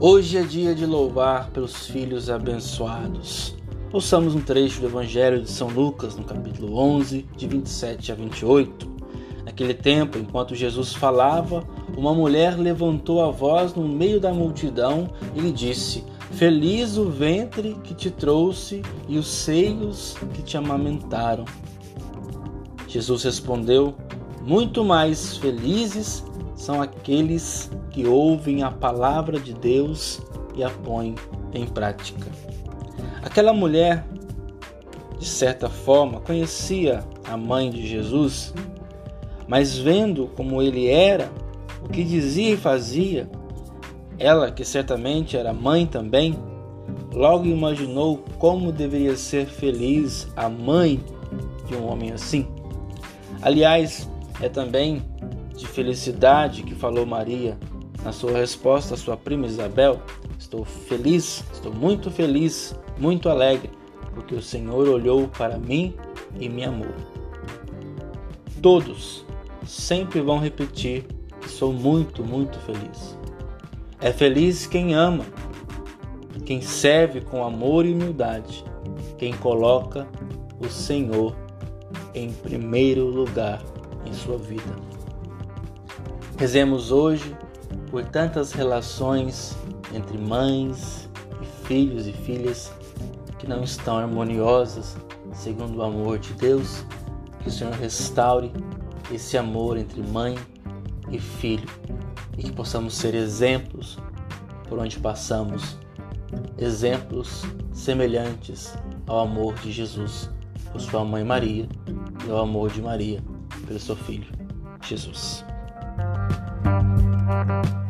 Hoje é dia de louvar pelos filhos abençoados. Ouçamos um trecho do Evangelho de São Lucas, no capítulo 11, de 27 a 28. Naquele tempo, enquanto Jesus falava, uma mulher levantou a voz no meio da multidão e lhe disse: Feliz o ventre que te trouxe e os seios que te amamentaram. Jesus respondeu: Muito mais felizes são aqueles que ouvem a palavra de Deus e a põem em prática. Aquela mulher, de certa forma, conhecia a mãe de Jesus, mas vendo como ele era, o que dizia e fazia, ela, que certamente era mãe também, logo imaginou como deveria ser feliz a mãe de um homem assim. Aliás, é também de felicidade que falou Maria na sua resposta à sua prima Isabel: Estou feliz, estou muito feliz, muito alegre, porque o Senhor olhou para mim e me amou. Todos sempre vão repetir que sou muito, muito feliz. É feliz quem ama, quem serve com amor e humildade, quem coloca o Senhor em primeiro lugar em sua vida. Rezemos hoje por tantas relações entre mães e filhos e filhas que não estão harmoniosas segundo o amor de Deus. Que o Senhor restaure esse amor entre mãe e filho e que possamos ser exemplos por onde passamos, exemplos semelhantes ao amor de Jesus por sua mãe Maria e ao amor de Maria pelo seu filho Jesus. Thank you.